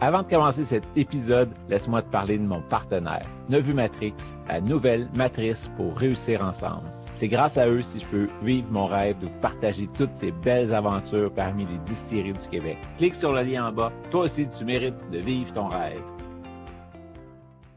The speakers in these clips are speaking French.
Avant de commencer cet épisode, laisse-moi te parler de mon partenaire, Nevu Matrix, la nouvelle matrice pour réussir ensemble. C'est grâce à eux si je peux vivre mon rêve de vous partager toutes ces belles aventures parmi les distilleries du Québec. Clique sur le lien en bas. Toi aussi, tu mérites de vivre ton rêve.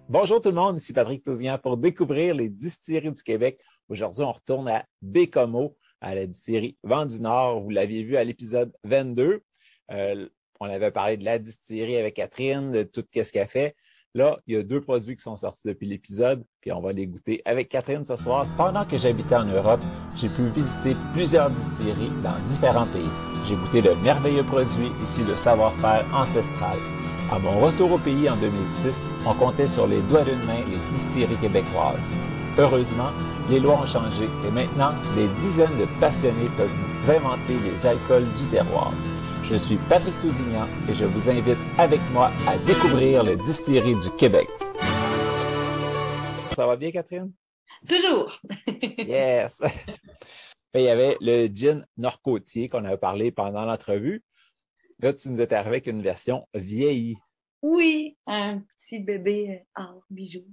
Bonjour tout le monde, ici Patrick Tousignan pour découvrir les distilleries du Québec. Aujourd'hui, on retourne à Bécomo, à la distillerie Vent du Nord. Vous l'aviez vu à l'épisode 22. Euh, on avait parlé de la distillerie avec Catherine, de tout ce qu'elle fait. Là, il y a deux produits qui sont sortis depuis l'épisode, puis on va les goûter avec Catherine ce soir. Pendant que j'habitais en Europe, j'ai pu visiter plusieurs distilleries dans différents pays. J'ai goûté de merveilleux produits issus de savoir-faire ancestral. À mon retour au pays en 2006, on comptait sur les doigts d'une main les distilleries québécoises. Heureusement, les lois ont changé et maintenant, des dizaines de passionnés peuvent inventer les alcools du terroir. Je suis Patrick Tousignan et je vous invite avec moi à découvrir le distillerie du Québec. Ça va bien, Catherine? Toujours! yes! Il y avait le gin Nord-Côtier qu'on avait parlé pendant l'entrevue. Là, tu nous étais arrivé avec une version vieillie. Oui, un petit bébé or bijou.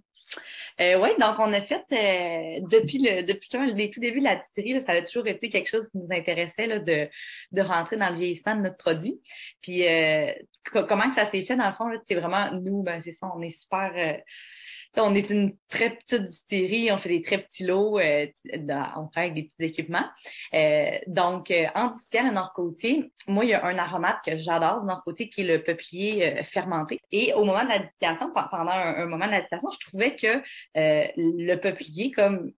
Euh, oui, donc on a fait euh, depuis le depuis le tout début de la distillerie, ça a toujours été quelque chose qui nous intéressait là, de, de rentrer dans le vieillissement de notre produit. Puis euh, comment que ça s'est fait dans le fond, c'est vraiment nous, ben c'est ça, on est super euh, on est une très petite distillerie, on fait des très petits lots, euh, on fait avec des petits équipements. Euh, donc, euh, en distillation Nord-Côtier, moi, il y a un aromate que j'adore Nord-Côtier qui est le peuplier fermenté. Et au moment de la distillation, pendant un, moment de la distillation, je trouvais que le peuplier, comme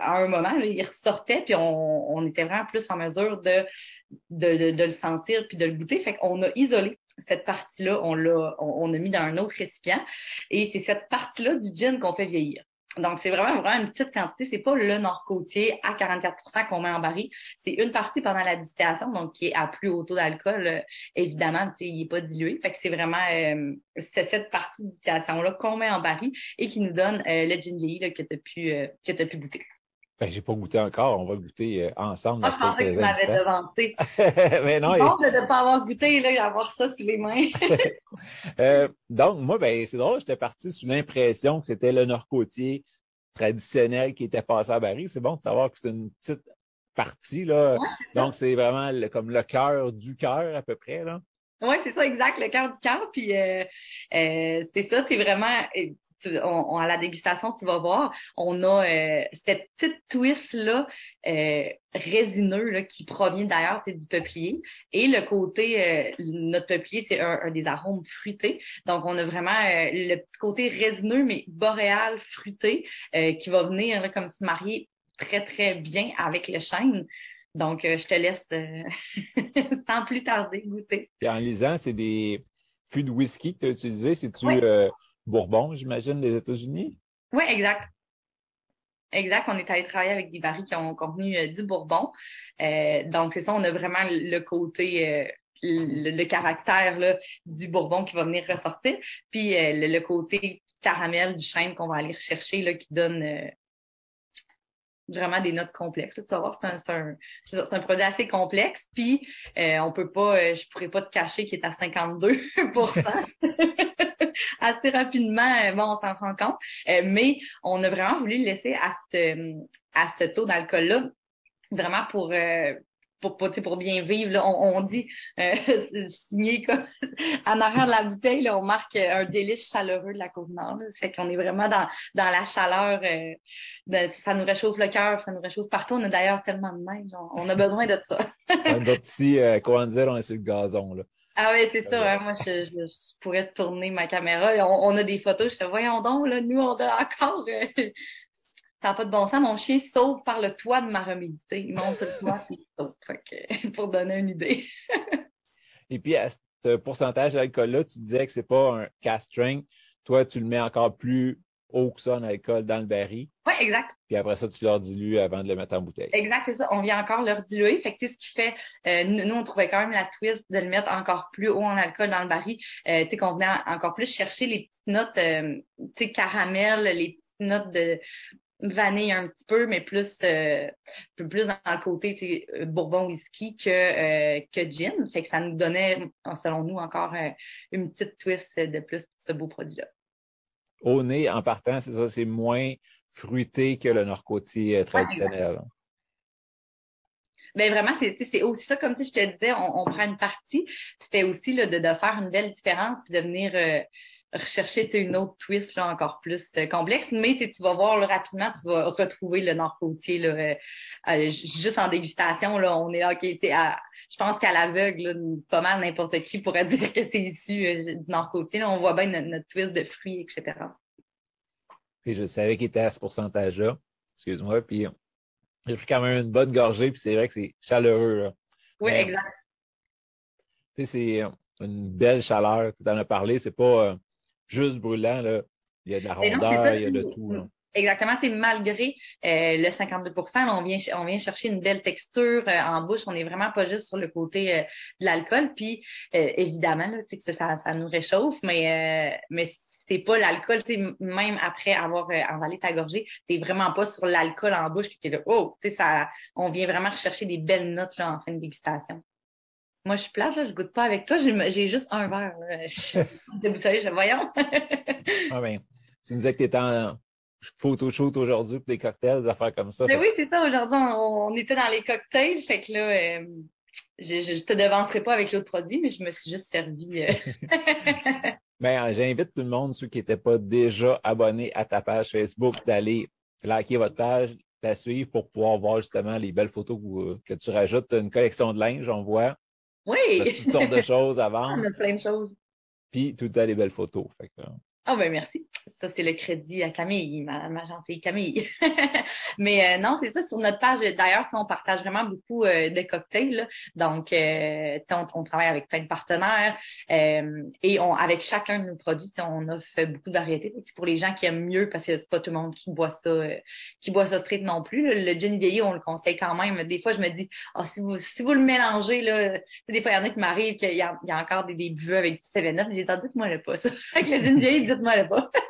à un moment, il ressortait, puis on, on, était vraiment plus en mesure de, de, de, le sentir puis de le goûter. Fait qu'on a isolé cette partie-là, on l'a, on, a mis dans un autre récipient. Et c'est cette partie-là du gin qu'on fait vieillir. Donc, c'est vraiment, vraiment une petite quantité. C'est pas le nord-côtier à 44% qu'on met en baril. C'est une partie pendant la distillation, donc qui est à plus haut taux d'alcool. Euh, évidemment, il n'est pas dilué. Fait que c'est vraiment euh, c'est cette partie de distillation-là qu'on met en baril et qui nous donne euh, le gin vieilli que tu as pu, que as pu goûter. Ben, j'ai pas goûté encore. On va goûter euh, ensemble. Ah, je pensais que tu m'avais devanté. Mais non. Bon, de ne pas avoir goûté et avoir ça sous les mains. euh, donc, moi, ben, c'est drôle, j'étais parti sous l'impression que c'était le nord-côtier traditionnel qui était passé à Barry. C'est bon de savoir que c'est une petite partie. Là. donc, c'est vraiment comme le cœur du cœur à peu près. Là. Oui, c'est ça, exact, le cœur du cœur. Puis euh, euh, c'est ça, c'est vraiment on, à la dégustation, tu vas voir, on a euh, cette petite twist-là euh, résineux là, qui provient d'ailleurs du peuplier. Et le côté, euh, notre peuplier, c'est un, des arômes fruités. Donc, on a vraiment le petit côté résineux, mais boréal, fruité, qui va venir comme se marier très, très bien avec le chêne. Donc, je te laisse sans plus tarder goûter. Et en lisant, c'est des fûts de whisky que tu as utilisés. C'est-tu Bourbon, j'imagine, des États-Unis? Oui, exact. Exact, on est allé travailler avec des barils qui ont contenu euh, du Bourbon. Euh, donc, c'est ça, on a vraiment le côté, euh, le, caractère là, du Bourbon qui va venir ressortir, puis le, côté caramel du chêne qu'on va aller rechercher, là, qui donne vraiment des notes complexes. Tu vas voir, c'est un, un, produit assez complexe. Puis, on peut pas, je pourrais pas te cacher qu'il est à 52 assez rapidement, euh, bon, on s'en rend compte. Euh, mais on a vraiment voulu le laisser à ce, à ce taux d'alcool-là, vraiment pour, euh, pour, pour, bien vivre. On, dit euh, signé comme en arrière de la bouteille, on marque un délice chaleureux de la Côte-Nord. Ça fait qu'on est vraiment dans, dans la chaleur. ça nous réchauffe le cœur, ça nous réchauffe partout. On a d'ailleurs tellement de neige. On, a besoin de ça. autres ici, euh, comment dire, on est sur le gazon. Ah oui, c'est ça. Hein. Moi, je, je, pourrais tourner ma caméra. On, a des photos. Je te voyons donc, là, nous, on a encore. Euh, ça n'a pas de bon sens. Mon chien sauve par le toit de ma remédité. Il monte sur le toit et il saute. pour donner une idée. et puis, à ce pourcentage d'alcool-là, tu disais que c'est pas un cast. Toi, tu le mets encore plus haut que ça en alcool dans le baril. Oui, exact. Puis après ça, tu leur dilues avant de le mettre en bouteille. Exact, c'est ça. On vient encore leur diluer. Fait que, ce qui fait, euh, nous, on trouvait quand même la twist de le mettre encore plus haut en alcool dans le baril. Euh, tu sais, qu'on venait encore plus chercher les petites notes, euh, tu sais, caramel, les petites notes de vanille un petit peu, mais plus, plus dans le côté bourbon whisky que, que gin. Fait que ça nous donnait, selon nous, encore une petite twist de plus pour ce beau produit-là. Au nez, en partant, c'est ça, c'est moins fruité que le nord-côtier traditionnel. Mais ben, vraiment, c'est aussi ça, comme je te disais, on, prend une partie. C'était aussi là, de, de, faire une belle différence puis de venir euh, rechercher une autre twist là, encore plus euh, complexe. Mais tu vas voir là, rapidement, tu vas retrouver le nord-côtier euh, juste en dégustation. Là, on est là, OK, je pense qu'à l'aveugle, pas mal n'importe qui pourrait dire que c'est issu du nord-côtier. On voit bien notre, notre, twist de fruits, etc. Et je savais qu'il était à ce pourcentage-là. Excuse-moi. Puis j'ai pris quand même une bonne gorgée, puis c'est vrai que c'est chaleureux. Là. Oui, exact. Tu sais, c'est une belle chaleur. Tu en as parlé, c'est pas euh, juste brûlant. Là. Il y a de la rondeur, il y a de tout. Exactement, c'est malgré euh, le 52 on vient on vient chercher une belle texture euh, en bouche, on n'est vraiment pas juste sur le côté de l'alcool puis évidemment là, que ça, ça, nous réchauffe mais mais c'est pas l'alcool, même après avoir euh, avalé ta gorgée, t'es vraiment pas sur l'alcool en bouche, qui est là, oh, ça, on vient vraiment rechercher des belles notes là, en fin de dégustation. Moi, je suis plate, là, je goûte pas avec toi, j'ai juste un verre. Je, voyons. ah ben, tu nous disais que tu étais en photo shoot aujourd'hui pour des cocktails, des affaires comme ça. Mais ben oui, c'est ça. Aujourd'hui, on, était dans les cocktails, fait que là, euh, je, je, te devancerai pas avec l'autre produit, mais je me suis juste servi. Euh, Ben, j'invite tout le monde, ceux qui n'étaient pas déjà abonnés à ta page Facebook, d'aller liker votre page, la suivre pour pouvoir voir justement les belles photos que, tu rajoutes. une collection de linge, on voit. Oui! toutes sortes de choses à vendre. On a plein de choses. Puis tout à des belles photos. Fait ah ben merci. Ça, c'est le crédit à Camille, ma, gentille Camille. Mais euh, non, c'est ça, sur notre page, d'ailleurs, on partage vraiment beaucoup euh, de cocktails. Donc, euh, on, on, travaille avec plein de partenaires et on, avec chacun de nos produits, on offre beaucoup de variétés. Pour les gens qui aiment mieux, parce que c'est pas tout le monde qui boit ça, qui boit ça straight non plus. Le gin vieilli, on le conseille quand même. Des fois, je me dis, oh, si vous si vous le mélangez, là, des fois, il y en a qui m'arrivent qu'il y, a encore des, des buveux avec du 7-Up. J'ai dit, dites-moi le pas ça. avec le gin vieilli, dites-moi pas.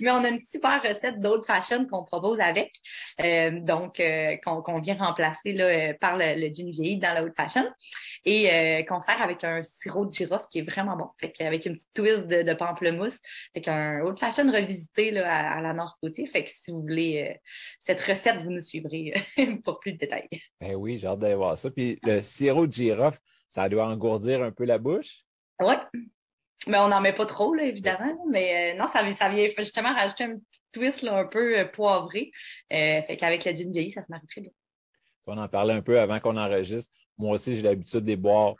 Mais on a une super recette d'old fashion qu'on propose avec, euh, donc euh, qu'on vient remplacer là, euh, par le, le gin vieilli dans la old fashion et qu'on sert avec un sirop de girofle qui est vraiment bon. Fait avec une petite twist de, pamplemousse, avec un old fashion revisité là, à, la Nord-Côté. Fait que si vous voulez cette recette, vous nous suivrez pour plus de détails. Ben oui, j'ai hâte d'aller voir ça. Puis le sirop de girofle, ça doit engourdir un peu la bouche? Oui, mais on n'en met pas trop, là, évidemment. Mais euh, non, ça, ça vient justement rajouter un petit twist là, un peu euh, poivré. Euh, fait qu'avec la gin vieillie, ça se marie très bien. On en parlait un peu avant qu'on enregistre. Moi aussi, j'ai l'habitude de boire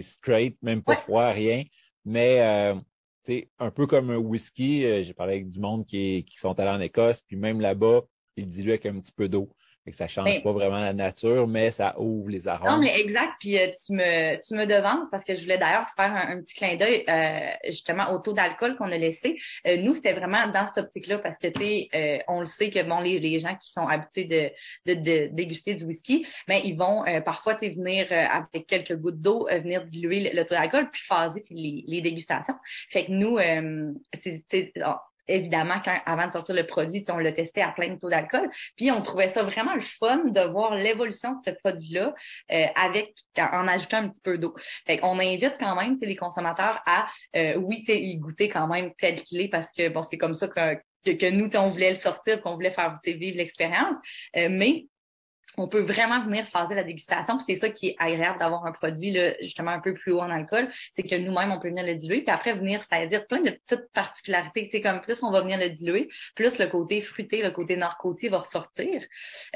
straight, même pas froid, rien. Mais un peu comme un whisky, j'ai parlé avec du monde qui, qui sont allés en Écosse, puis même là-bas, ils diluent avec un petit peu d'eau ça ne change pas vraiment la nature, mais ça ouvre les arômes. Non, mais exact. Puis euh, tu, me, tu me devances parce que je voulais d'ailleurs faire un, petit clin d'œil euh, justement au taux d'alcool qu'on a laissé. Euh, nous, c'était vraiment dans cette optique-là parce que tu sais, on le sait que bon, les, les gens qui sont habitués de, de, déguster du whisky, ben, ils vont parfois venir avec quelques gouttes d'eau, venir diluer le, taux d'alcool puis phaser les, les, dégustations. Fait que nous, c'est évidemment, quand, avant de sortir le produit, on l'a testé à plein de taux d'alcool. Puis on trouvait ça vraiment le fun de voir l'évolution de ce produit-là euh, avec en ajoutant un petit peu d'eau. On invite quand même les consommateurs à euh, oui, y goûter quand même tel qu'il est parce que bon, c'est comme ça que, que, nous, on voulait le sortir, qu'on voulait faire vivre l'expérience. Euh, mais on peut vraiment venir phaser la dégustation. C'est ça qui est agréable d'avoir un produit là, justement un peu plus haut en alcool, c'est que nous-mêmes, on peut venir le diluer, puis après venir, c'est-à-dire plein de petites particularités. C'est comme plus on va venir le diluer, plus le côté fruité, le côté nord-côtier va ressortir.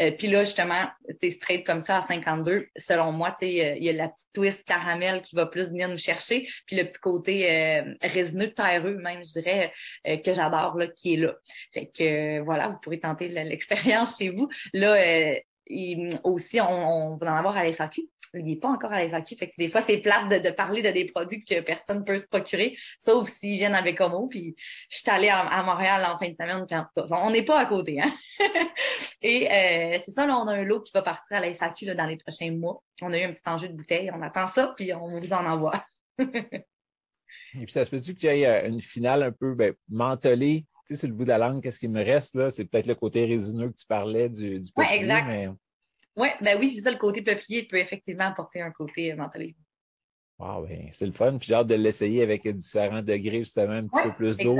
Euh, puis là, justement, c'est straight comme ça à 52. Selon moi, il y a la petite twist caramel qui va plus venir nous chercher, puis le petit côté euh, résineux, terreux même, je dirais, euh, que j'adore, là, qui est là. Fait que voilà, vous pourrez tenter l'expérience chez vous. Là, et aussi, on, va en avoir à l'SAQ. Il n'est pas encore à l'SAQ. Que des fois, c'est plate de, parler de des produits que personne ne peut se procurer, sauf s'ils viennent avec Homo. Puis je suis allée à, Montréal en fin de semaine. on n'est pas à côté. Hein? Et euh, c'est ça, là, on a un lot qui va partir à la dans les prochains mois. On a eu un petit enjeu de bouteille. On attend ça, puis on vous en envoie. Et puis, ça se peut-tu qu'il y ait euh, une finale un peu ben, tu sais, sur le bout de la langue, qu'est-ce qui me reste là? C'est peut-être le côté résineux que tu parlais du, du ouais, exact. Ouais, ben oui, c'est ça, le côté peuplier peut effectivement apporter un côté euh. Wow, ben, c'est le fun. Puis j'ai hâte de l'essayer avec différents degrés, justement, un petit peu plus d'eau.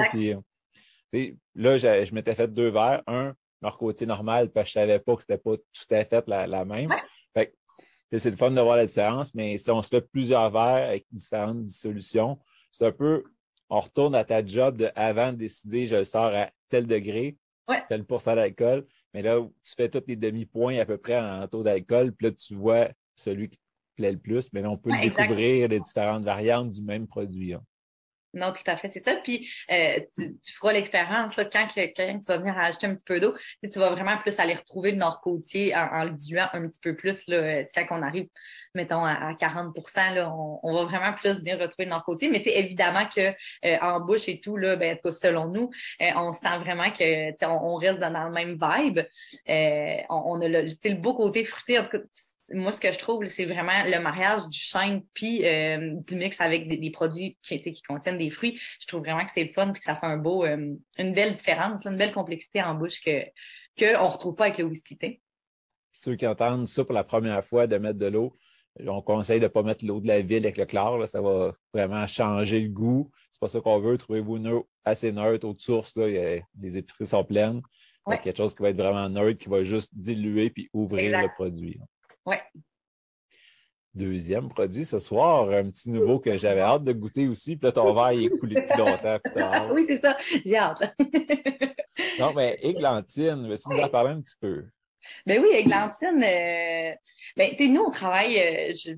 Puis, là, je, je m'étais fait deux verres. Un, leur côté normal, parce que je savais pas que c'était pas tout à fait la, même. Fait c'est le fun de voir la différence, mais si on se fait plusieurs verres avec différentes dissolutions, c'est un peu, on retourne à ta job de avant de décider, je le sors à tel degré, tel pourcent d'alcool, mais là, tu fais tous les demi-points à peu près en taux d'alcool, puis là, tu vois celui qui te plaît le plus, mais là, on peut découvrir les différentes variantes du même produit. Hein. Non, tout à fait, c'est ça. Puis euh, tu, feras l'expérience quand, quand, tu vas venir ajouter un petit peu d'eau, tu vas vraiment plus aller retrouver le nord-côtier en, le diluant un petit peu plus. Là, euh, quand on arrive, mettons, à, 40 là, on, va vraiment plus venir retrouver le nord-côtier. Mais évidemment que euh, en bouche et tout, là, ben, selon nous, on sent vraiment que on, reste dans, le même vibe. on, a le, le beau côté fruité. En tout cas, moi, ce que je trouve, c'est vraiment le mariage du chêne puis euh, du mix avec des, produits qui, qui contiennent des fruits. Je trouve vraiment que c'est fun et que ça fait un beau, euh, une belle différence, une belle complexité en bouche que qu'on ne retrouve pas avec le whisky thé. Ceux qui entendent ça pour la première fois de mettre de l'eau, on conseille de ne pas mettre l'eau de la ville avec le chlore. ça va vraiment changer le goût. C'est pas ça qu'on veut. Trouvez-vous une eau assez neutre, eau de source. Là, les épiceries sont pleines. Quelque chose qui va être vraiment neutre, qui va juste diluer puis ouvrir le produit. Oui. Deuxième produit ce soir, un petit nouveau que j'avais hâte de goûter aussi. Puis là, ton verre est coulé depuis longtemps. oui, c'est ça. J'ai hâte. non, mais Églantine, veux-tu nous en parler un petit peu? Ben oui, Églantine, euh, ben, nous, on travaille, euh, je,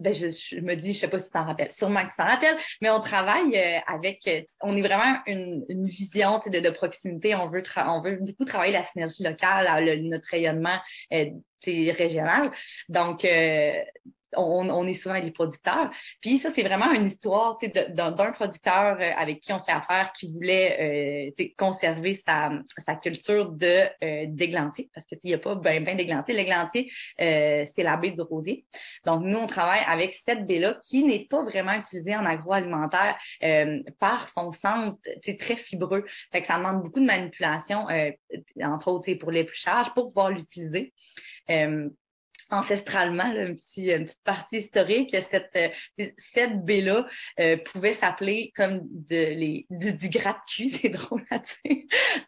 ben, je, me dis, je sais pas si tu t'en rappelles, sûrement que tu t'en rappelles, mais on travaille euh, avec, euh, on est vraiment une, vision de, de proximité. On veut, on veut beaucoup travailler la synergie locale, notre rayonnement régional. Donc, on, est souvent les producteurs. Puis ça, c'est vraiment une histoire d'un producteur euh, avec qui on fait affaire qui voulait euh, conserver sa, culture de euh, d'églantier, parce que il n'y a pas bien ben d'églantier. L'églantier, c'est la baie de rosier. Donc, nous, on travaille avec cette baie-là qui n'est pas vraiment utilisée en agroalimentaire par son centre très fibreux. Fait que ça demande beaucoup de manipulation, entre autres pour l'épluchage, pour pouvoir l'utiliser ancestralement, un petit, une petite partie historique, cette, euh, cette baie-là euh, pouvait s'appeler comme de, les, du, du gratte-cul, c'est drôle à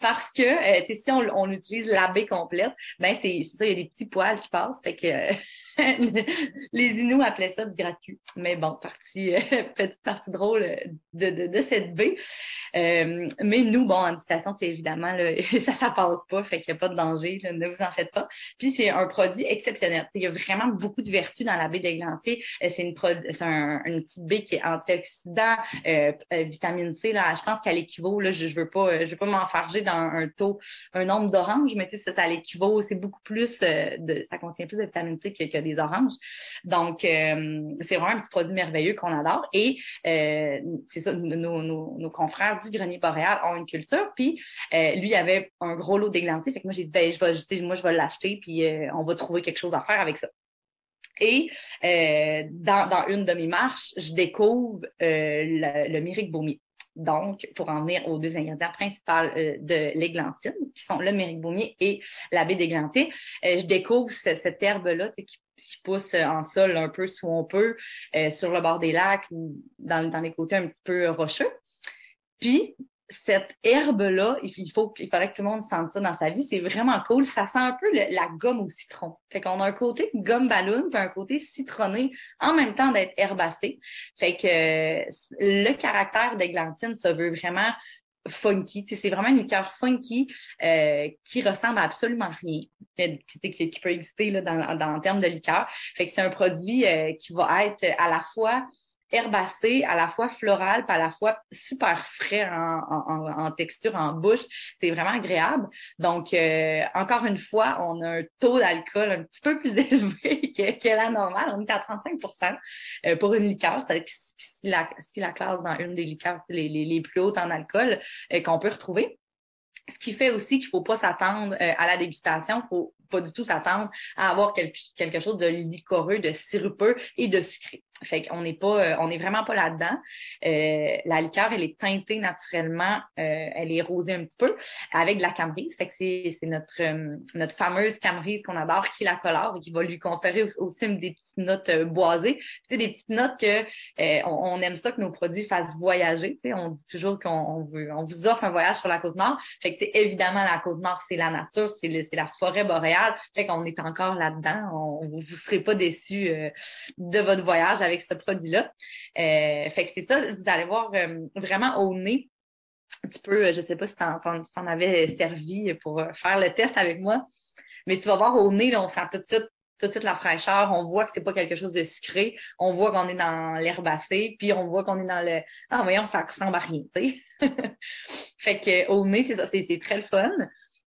parce que euh, si on, on, utilise la baie complète, ben c'est ça, il y a des petits poils qui passent, fait que les Inuits appelaient ça du gratuit. Mais bon, partie, euh, petite partie drôle de, de, de cette baie. Euh, mais nous, bon, en distillation, c'est évidemment, ça, ça passe pas, fait qu'il n'y a pas de danger, ne vous en faites pas. Puis c'est un produit exceptionnel. Il y a vraiment beaucoup de vertus dans la baie d'Églantier. Euh, c'est une, c'est un, une petite baie qui est antioxydant, euh, vitamine C. Là, je pense qu'elle équivaut, là, je, je veux pas, pas m'enfarger dans un taux, un nombre d'oranges, mais ça, ça l'équivaut, c'est beaucoup plus de, ça contient plus de vitamine C que, que des oranges. Donc, euh, c'est vraiment un petit produit merveilleux qu'on adore. Et euh, c'est ça, nos, confrères du grenier boréal ont une culture. Puis, euh, lui, il avait un gros lot d'églantiers. Fait que moi, j'ai dit, ben, je vais, moi, je vais l'acheter, puis on va trouver quelque chose à faire avec ça. Et dans, une de mes marches, je découvre le, le myrique baumier. Donc, pour en venir aux deux ingrédients principaux de l'églantine, qui sont le méribaumier et la baie d'églantier, je découvre cette herbe-là qui, pousse en sol un peu sous on peut, euh, sur le bord des lacs dans, dans les côtés un petit peu rocheux. Puis, cette herbe-là, il il faudrait que tout le monde sente ça dans sa vie. C'est vraiment cool. Ça sent un peu la gomme au citron. Fait qu'on a un côté gomme ballon, puis un côté citronné, en même temps d'être herbacé. Fait que le caractère d'églantine, ça veut vraiment funky. C'est vraiment une liqueur funky euh, qui ressemble à absolument rien qui, qui peut exister là, dans, dans, en termes de liqueur. Fait que c'est un produit euh, qui va être à la fois herbacé, à la fois floral, puis à la fois super frais en, en, en texture, en bouche. C'est vraiment agréable. Donc, euh, encore une fois, on a un taux d'alcool un petit peu plus élevé que, que, la normale. On est à 35% euh, pour une liqueur. C'est si la, si la classe dans une des liqueurs les, les, les plus hautes en alcool euh, qu'on peut retrouver. Ce qui fait aussi qu'il faut pas s'attendre à la dégustation. Pas du tout s'attendre à avoir quelque, quelque chose de liquoreux, de sirupeux et de sucré. Fait qu'on n'est pas, euh, on n'est vraiment pas là-dedans. Euh, la liqueur, elle est teintée naturellement, euh, elle est rosée un petit peu avec de la camerise. Fait que c'est, notre, notre fameuse camerise qu'on adore qui la colore et qui va lui conférer aussi, des petites notes boisées. Tu des petites notes que on, aime ça que nos produits fassent voyager. Tu on dit toujours qu'on on vous offre un voyage sur la côte nord. Fait que évidemment la côte nord, c'est la nature, c'est, c'est la forêt boréale. Fait qu'on est encore là-dedans. Vous serez pas déçus de votre voyage avec ce produit-là. Euh, fait que c'est ça, vous allez voir euh, vraiment au nez. Tu peux, euh, je ne sais pas si tu en, avais servi pour faire le test avec moi, mais tu vas voir au nez, on sent tout de suite la fraîcheur, on voit que c'est pas quelque chose de sucré, on voit qu'on est dans l'herbacée, puis on voit qu'on est dans le ah voyons ça ressemble à rien, fait que au nez c'est ça, c'est très fun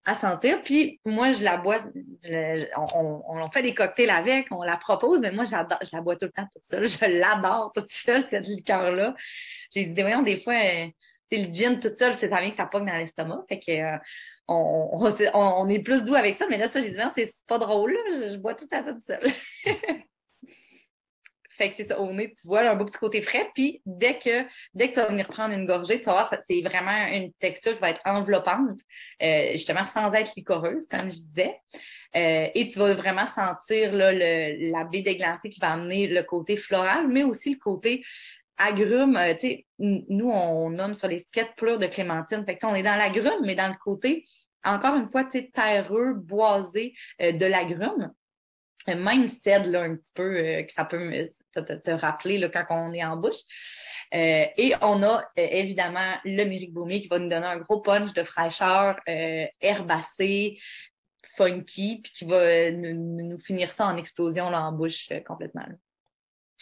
à sentir. Puis moi, je la bois, on, on, fait des cocktails avec, on la propose, mais moi, j'adore, je la bois tout le temps toute seule. Je l'adore toute seule, cette liqueur-là. J'ai dit, voyons, des fois, euh, le gin toute seule, c'est ça vient que ça pogne dans l'estomac. Fait que euh, on, on, est plus doux avec ça, mais là, ça, j'ai dit, c'est pas drôle, là, je, bois tout à ça toute seule. Fait que c'est ça, au nez, tu vois un beau petit côté frais. Puis dès que, dès que tu vas venir prendre une gorgée, tu vas voir, c'est vraiment une texture qui va être enveloppante, euh, justement sans être licoreuse, comme je disais. Euh, et tu vas vraiment sentir le, la baie d'églantine qui va amener le côté floral, mais aussi le côté agrume. Euh, nous, on nomme sur l'étiquette pleure de clémentine. Fait que, on est dans l'agrume, mais dans le côté, encore une fois, terreux, boisé de l'agrume même cède là, un petit peu euh, que ça peut te, rappeler là, quand on est en bouche. Euh, et on a euh, évidemment le Myric Baumier qui va nous donner un gros punch de fraîcheur herbacé, funky, puis qui va nous, finir ça en explosion là, en bouche complètement.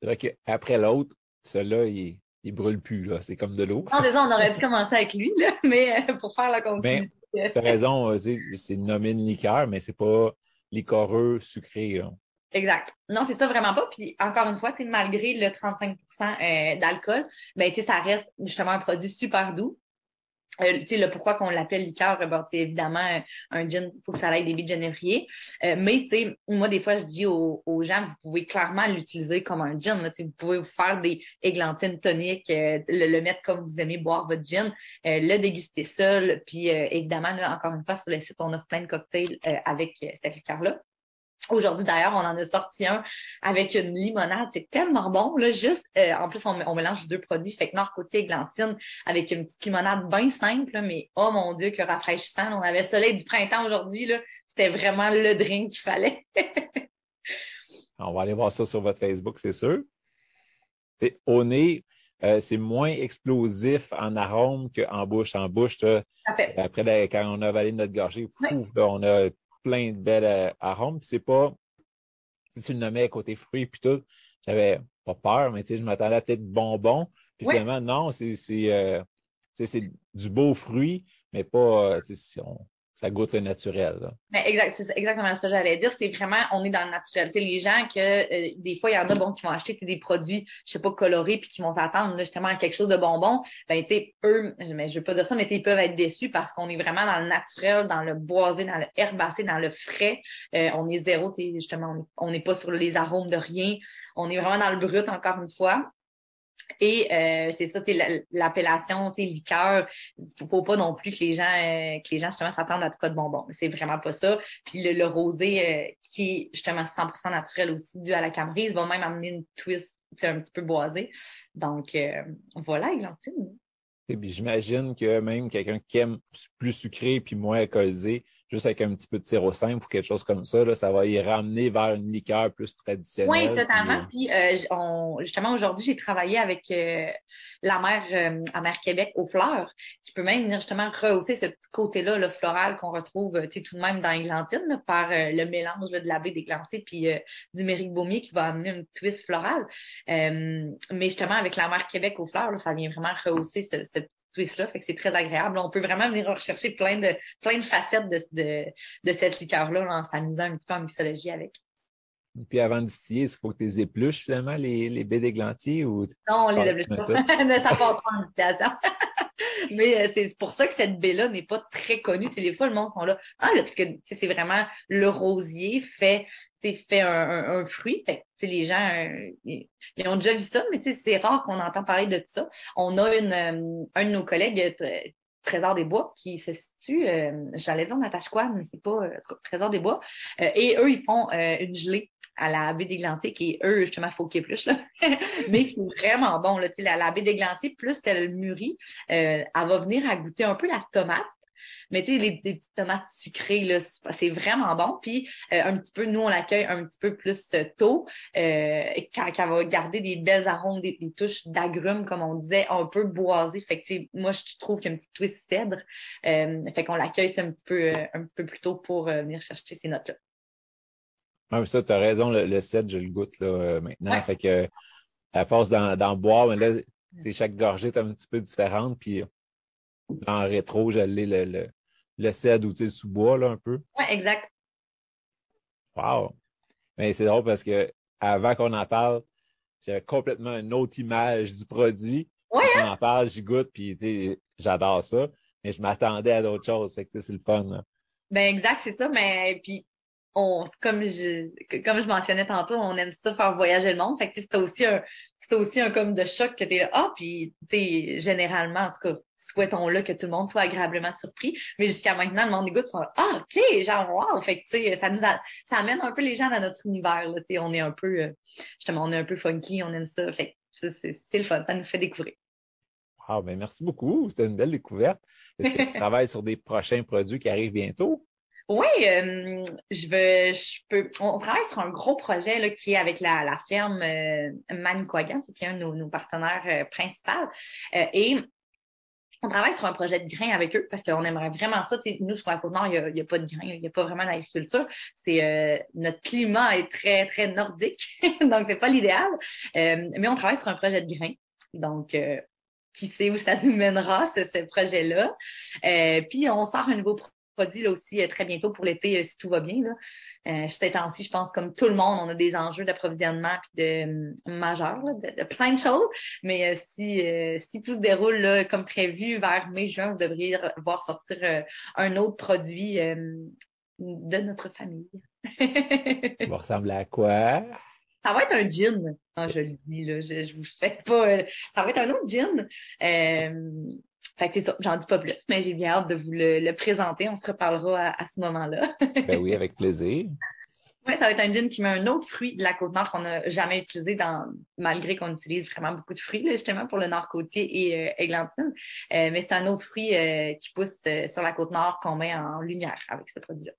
C'est vrai qu'après l'autre, celui-là, il, il brûle plus, là. C'est comme de l'eau. Non, déjà, on aurait pu commencer avec lui, là, mais pour faire la continuité. Tu as raison, euh, c'est nommé une liqueur, mais c'est pas liquoreux sucré. Exact. Non, c'est ça vraiment pas. Puis encore une fois, malgré le 35% euh, d'alcool, ben, ça reste justement un produit super doux. Euh, le pourquoi qu'on l'appelle liqueur, ben, évidemment, euh, un gin, il faut que ça aille billes de genévrier. Euh, mais moi, des fois, je dis aux, gens, vous pouvez clairement l'utiliser comme un gin. Là, vous pouvez vous faire des églantines toniques, le, mettre comme vous aimez boire votre gin, le déguster seul. Puis évidemment, là, encore une fois, sur le site, on offre plein de cocktails avec cette liqueur-là. Aujourd'hui, d'ailleurs, on en a sorti un avec une limonade. C'est tellement bon. Là, juste, euh, en plus, on, mélange deux produits, fait que nord côté églantine, avec une petite limonade bien simple, mais oh mon Dieu, que rafraîchissant. On avait le soleil du printemps aujourd'hui. C'était vraiment le drink qu'il fallait. on va aller voir ça sur votre Facebook, c'est sûr. au nez, euh, c'est moins explosif en arôme qu'en bouche. En bouche, après, quand on a avalé notre gorgée, on a plein de belles arômes. Puis c'est pas, si tu le nommais côté fruits puis tout, j'avais pas peur, mais tu sais, je m'attendais à peut-être bonbons. Puis finalement, non, c'est euh, du beau fruit, mais pas, euh, on, ça goûte naturel. Ben, exact, c'est exactement ça que j'allais dire. C'est vraiment, on est dans le naturel. les gens que euh, des fois, il y en a bon qui vont acheter des produits, je sais pas, colorés, puis qui vont s'attendre justement à quelque chose de bonbon. Ben, tu sais, eux, mais je veux pas dire ça, mais ils peuvent être déçus parce qu'on est vraiment dans le naturel, dans le boisé, dans le herbacé, dans le frais. Euh, on est zéro, justement, on n'est pas sur les arômes de rien. On est vraiment dans le brut, encore une fois. Et euh, c'est ça, l'appellation, liqueur, faut, faut pas non plus que les gens, euh, que les gens justement s'attendent à quoi de bonbons. C'est vraiment pas ça. Puis le, rosé, euh, qui est justement 100% naturel aussi, dû à la camerise, va même amener une twist un petit peu boisée. Donc voilà, Églantine. Puis j'imagine que même quelqu'un qui aime plus sucré puis moins alcoolisé, juste avec un petit peu de sirop simple ou quelque chose comme ça, là, ça va y ramener vers une liqueur plus traditionnelle. Oui, totalement. Puis, euh, on, justement, aujourd'hui, j'ai travaillé avec euh, la mère, euh, à Mère Québec aux fleurs, qui peut même venir justement rehausser ce petit côté-là, le floral qu'on retrouve tout de même dans l'églantine, par le mélange de la baie d'églantine puis du méric baumier qui va amener une twist florale. mais justement, avec la mère Québec aux fleurs, ça vient vraiment rehausser ce, ce twist-là. Fait que c'est très agréable. On peut vraiment venir rechercher plein de, plein de facettes de, de, de cette liqueur-là en s'amusant un petit peu en mixologie avec. Et puis avant de distiller, est-ce qu'il faut que tu les épluches finalement, les, les baies d'églantier? Ou... Non, on les épluche pas. ça passe pas en Mais c'est pour ça que cette baie-là n'est pas très connue. Tu les fois, le monde sont là. Ah, là, parce que c'est vraiment le rosier fait, fait un, fruit. Fait les gens, ils, ont déjà vu ça, mais c'est rare qu'on entend parler de ça. On a une, un de nos collègues, Trésor des Bois, qui se situe, euh, j'allais dire Natashquan, mais c'est pas euh, Trésor des Bois. Euh, et eux, ils font une gelée à la baie d'Églantier, qui eux, justement, faut qu'il y ait plus, là. mais c'est vraiment bon, là. La, la baie d'Églantier, plus elle mûrit, elle va venir à goûter un peu la tomate. Mais tu sais, les, petites tomates sucrées, là, c'est vraiment bon. Puis euh, un petit peu, nous, on l'accueille un petit peu plus euh, tôt, euh, quand, elle va garder des belles arômes, des, touches d'agrumes, comme on disait, un peu boisées. Fait que moi, je trouve qu'il y a un petit twist cèdre. fait qu'on l'accueille un petit peu un petit peu plus tôt pour venir chercher ces notes-là. Ah, ça, tu as raison, le, cèdre, je le goûte là, maintenant. Fait que à force d'en boire, mais là, chaque gorgée est un petit peu différente. Puis en rétro, j'allais le, le, le cèdre ou sous-bois, là, un peu. Oui, exact. Wow! Mais c'est drôle parce que avant qu'on en parle, j'ai complètement une autre image du produit. Oui, hein? On en parle, j'y goûte, puis j'adore ça. Mais je m'attendais à d'autres choses. Fait que c'est le fun. Ben exact, c'est ça. Mais puis on, comme je comme je mentionnais tantôt, on aime ça faire voyager le monde. Fait que c'est aussi un c'est aussi un comme de choc que tu es là. Ah, puis tu sais, généralement, en tout cas, souhaitons-le que tout le monde soit agréablement surpris. Mais jusqu'à maintenant, le monde des sont ah, OK, genre, wow! Fait que, tu sais, ça nous ça amène un peu les gens dans notre univers, là, tu sais, on est un peu, euh, justement, on est un peu funky, on aime ça. Fait que c'est le fun, ça nous fait découvrir. Wow, ben merci beaucoup. C'était une belle découverte. Est-ce que tu travailles sur des prochains produits qui arrivent bientôt? Oui, euh, je veux, je peux. On travaille sur un gros projet là, qui est avec la, la ferme euh, Manicouagan, qui est un de nos, nos partenaires euh, principaux. Et on travaille sur un projet de grain avec eux parce qu'on aimerait vraiment ça. nous, sur la Côte-Nord, il n'y a, pas de grain, il n'y a pas vraiment d'agriculture. C'est euh, notre climat est très, très nordique, donc c'est pas l'idéal. Euh, mais on travaille sur un projet de grain. Donc, euh, qui sait où ça nous mènera, ce, ce projet-là. puis on sort un nouveau produit là aussi euh, très bientôt pour l'été euh, si tout va bien. Là. Euh, ces temps-ci, je pense, comme tout le monde, on a des enjeux d'approvisionnement puis de majeurs, de, plein de choses. Mais si, si tout se déroule là, comme prévu vers mai-juin, vous devriez voir sortir un autre produit de notre famille. Ça va ressembler à quoi? Ça va être un gin. Ah, je le dis, là, je, je vous fais pas. ça va être un autre gin. Fait que c'est ça, j'en dis pas plus, mais j'ai bien hâte de vous le, présenter. On se reparlera à, ce moment-là. ben oui, avec plaisir. Oui, ça va être un gin qui met un autre fruit de la côte nord qu'on n'a jamais utilisé dans, malgré qu'on utilise vraiment beaucoup de fruits, justement, pour le nord côtier et euh, églantine. Euh, mais c'est un autre fruit euh, qui pousse sur la côte nord qu'on met en lumière avec ce produit-là.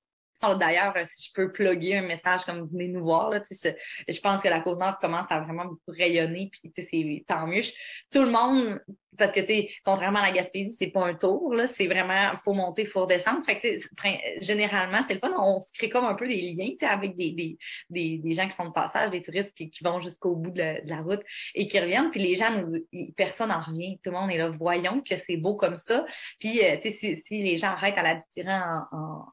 D'ailleurs, si je peux plugger un message comme venez nous voir, là, je pense que la Côte-Nord commence à vraiment rayonner, puis c'est tant mieux. tout le monde, parce que contrairement à la Gaspésie, c'est pas un tour, là, c'est vraiment faut monter, faut redescendre. Fait que, généralement, c'est le fun. On se crée comme un peu des liens avec des, des, des, des, gens qui sont de passage, des touristes qui, qui vont jusqu'au bout de la, route et qui reviennent. Puis les gens, personne n'en revient. Tout le monde est là, voyons que c'est beau comme ça. Puis, euh, si, si les gens arrêtent à la différence en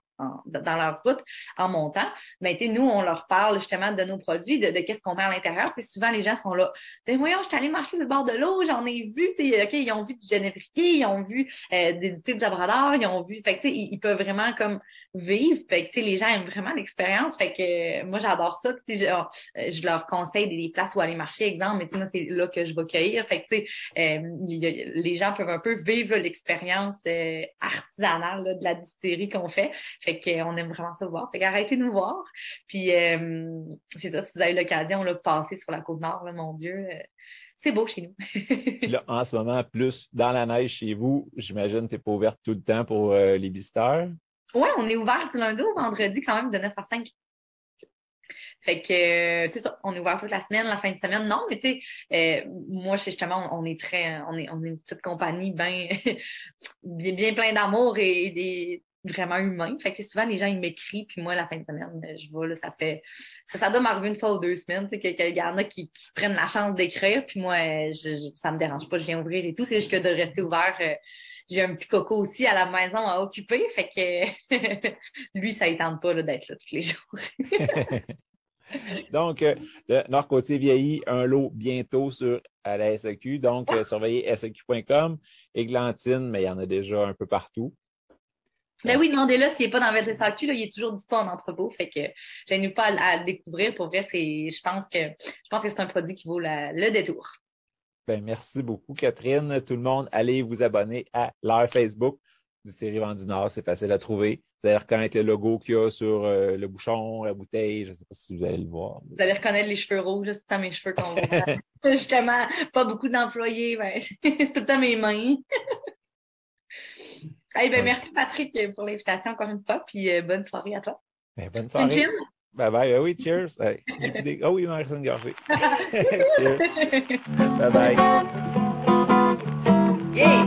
dans leur route en montant, mais ben, nous, on leur parle justement de nos produits, de, qu'est-ce qu'on met à l'intérieur. Souvent, les gens sont là, ben voyons, je suis allée marcher le bord de l'eau, j'en ai vu, OK, ils ont vu du génévrier, ils ont vu euh, des thés de labrador, ils ont vu, fait ils, ils, peuvent vraiment comme vivre. Fait que, les gens aiment vraiment l'expérience. Fait que moi, j'adore ça. Je, euh, je, leur conseille des, places où aller marcher, exemple, mais moi, c'est là que je vais cueillir. Fait que, euh, les gens peuvent un peu vivre l'expérience euh, artisanale de la distillerie qu'on fait. Fait qu'on aime vraiment ça voir. Fait qu'arrêtez de nous voir. Puis c'est ça, si vous avez l'occasion de passer sur la côte nord, mon Dieu. c'est beau chez nous. là, en ce moment, plus dans la neige chez vous, j'imagine que tu n'es pas ouverte tout le temps pour les visiteurs? Oui, on est ouvert du lundi au vendredi quand même de 9 à 5. Fait que euh, c'est ça, on est ouvert toute la semaine, la fin de semaine. Non, mais tu sais, euh, moi, justement, on, est très, on est, on est une petite compagnie bien, bien, bien plein d'amour et, des vraiment humain. Fait que souvent les gens ils m'écrivent, puis moi la fin de semaine, je vois là, ça fait ça, ça doit m'arriver une fois ou deux semaines, tu sais, qu'il y en a qui, prennent la chance d'écrire, puis moi, je, ça me dérange pas, je viens ouvrir et tout. C'est juste que de rester ouvert. Euh, j'ai un petit coco aussi à la maison à occuper, fait que lui, ça ne tente pas d'être là tous les jours. Donc, euh, le Nord-Côtier vieilli, un lot bientôt sur à la SEQ. Donc, euh, surveillez SEQ.com. Églantine, mais il y en a déjà un peu partout. Ben oui, demandez-le s'il n'est pas dans votre SAQ, là, il est toujours disponible en entrepôt. Fait que je pas à, le découvrir. Pour vrai, c'est, je pense que je pense que c'est un produit qui vaut le détour. Ben, merci beaucoup, Catherine. Tout le monde, allez vous abonner à leur Facebook du série Vendu Nord. C'est facile à trouver. Vous allez reconnaître le logo qu'il y a sur euh, le bouchon, la bouteille. Je ne sais pas si vous allez le voir. Vous allez reconnaître les cheveux rouges. C'est tout mes cheveux qu'on voit. Justement, pas beaucoup d'employés. Ben, c'est tout le temps mes mains. ben, Merci, Patrick, pour l'invitation encore une fois. Puis euh, bonne soirée à toi. Ben, bonne soirée. Bye bye. Oui, oh, cheers. Oh oui, une gorgée. cheers. Bye bye. Yeah.